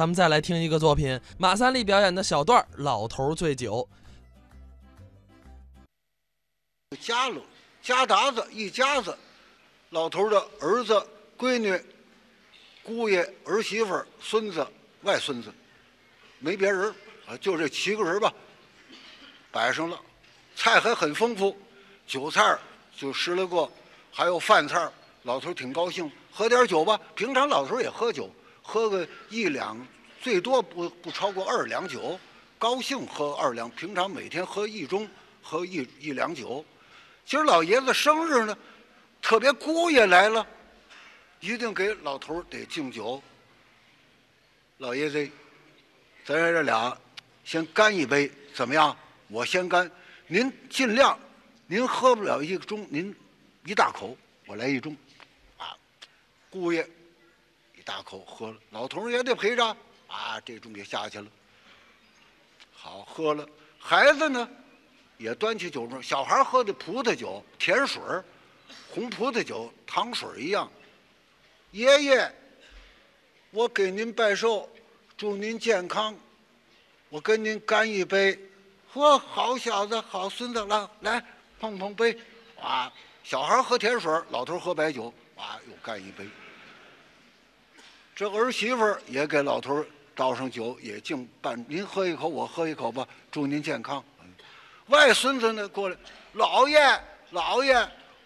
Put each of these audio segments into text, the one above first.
咱们再来听一个作品，马三立表演的小段《老头醉酒》。家了，家达子一家子，老头的儿子、闺女、姑爷、儿媳妇、孙子、外孙子，没别人儿啊，就这七个人吧。摆上了，菜还很丰富，酒菜儿就十来个，还有饭菜儿老头儿挺高兴，喝点酒吧。平常老头儿也喝酒，喝个一两，最多不不超过二两酒。高兴喝二两，平常每天喝一盅，喝一一两酒。今儿老爷子生日呢，特别姑爷来了，一定给老头得敬酒。老爷子，咱这俩先干一杯，怎么样？我先干，您尽量，您喝不了一盅，您一大口，我来一盅，啊，姑爷大口喝了，老头儿也得陪着，啊，这盅也下去了。好，喝了，孩子呢？也端起酒盅，小孩喝的葡萄酒，甜水儿，红葡萄酒，糖水一样。爷爷，我给您拜寿，祝您健康，我跟您干一杯。嚯，好小子，好孙子，来来碰碰杯。啊，小孩喝甜水儿，老头喝白酒，啊，又干一杯。这儿媳妇儿也给老头倒上酒，也敬半，您喝一口，我喝一口吧，祝您健康。外孙子呢过来，老爷老爷，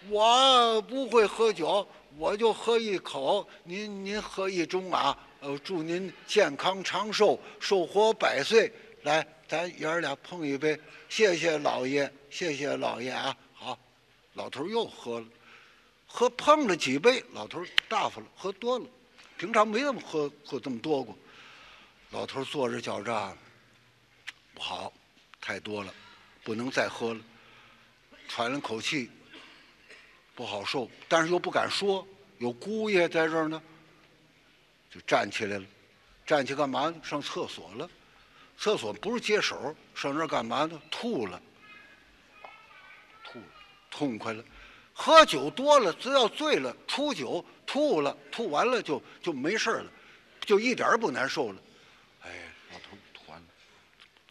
我不会喝酒，我就喝一口，您您喝一盅啊，呃，祝您健康长寿，寿活百岁。来，咱爷儿俩碰一杯，谢谢老爷，谢谢老爷啊。好，老头又喝了，喝碰了几杯，老头大发了，喝多了，平常没这么喝喝这么多过。老头坐着觉着，不好，太多了。不能再喝了，喘了口气，不好受，但是又不敢说，有姑爷在这儿呢，就站起来了，站起干嘛呢？上厕所了，厕所不是接手，上那儿干嘛呢？吐了，吐了，痛快了，喝酒多了，只要醉了，出酒吐了，吐完了就就没事了，就一点儿不难受了。哎，老头吐完了，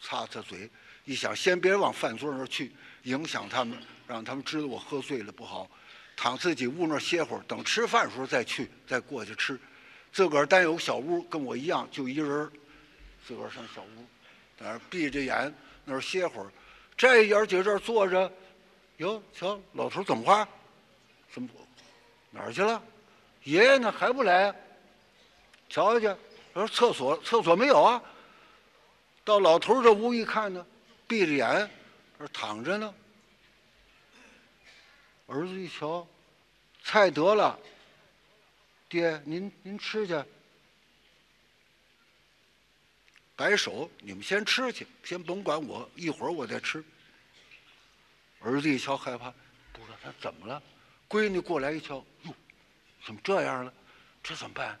擦擦嘴。一想，先别往饭桌那儿去，影响他们，让他们知道我喝醉了不好。躺自己屋那儿歇会儿，等吃饭时候再去，再过去吃。自个儿单有小屋，跟我一样，就一人儿。自个儿上小屋，在那儿闭着眼，那儿歇会儿。这爷儿几这儿坐着，哟，瞧老头怎么话？怎么哪儿去了？爷爷呢？还不来？瞧瞧去，说厕所厕所没有啊？到老头这屋一看呢。闭着眼，这躺着呢。儿子一瞧，菜得了，爹，您您吃去。摆手，你们先吃去，先甭管我，一会儿我再吃。儿子一瞧害怕，不知道他怎么了。闺女过来一瞧，哟，怎么这样了？这怎么办？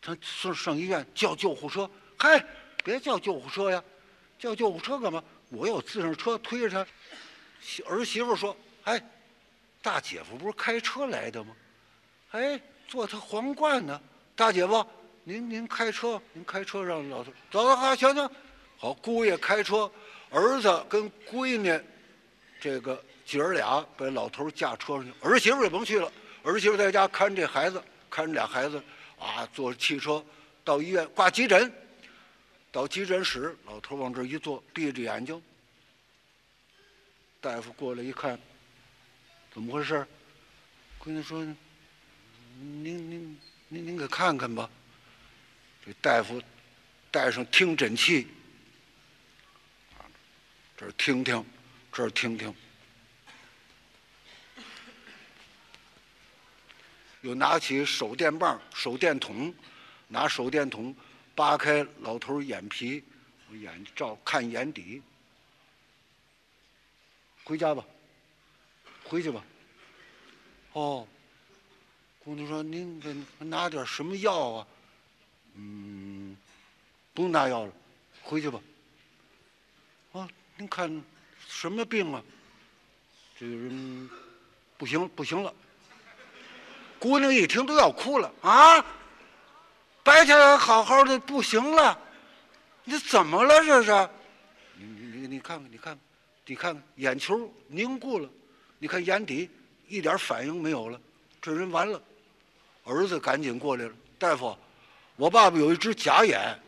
他上上医院叫救护车。嗨，别叫救护车呀！叫救护车干嘛？我有自行车推着他。儿媳妇说：“哎，大姐夫不是开车来的吗？哎，坐他皇冠呢。大姐夫，您您开车，您开车让老头走走好，行行。好，姑爷开车，儿子跟闺女，这个姐儿俩把老头驾车上去。儿媳妇也甭去了，儿媳妇在家看着这孩子，看着俩孩子，啊，坐汽车到医院挂急诊。”到急诊室，老头往这一坐，闭着眼睛。大夫过来一看，怎么回事？闺女说：“您您您您给看看吧。”这大夫带上听诊器，这儿听听，这儿听听，又拿起手电棒、手电筒，拿手电筒。扒开老头眼皮，我眼照看眼底。回家吧，回去吧。哦，姑娘说：“您给拿点什么药啊？”嗯，不用拿药了，回去吧。啊，您看什么病啊？这个人不行，不行了。姑娘一听都要哭了啊！白天还好好的，不行了，你怎么了这是？你你你你看看，你看看，你看看，眼球凝固了，你看眼底一点反应没有了，这人完了。儿子赶紧过来了，大夫，我爸爸有一只假眼，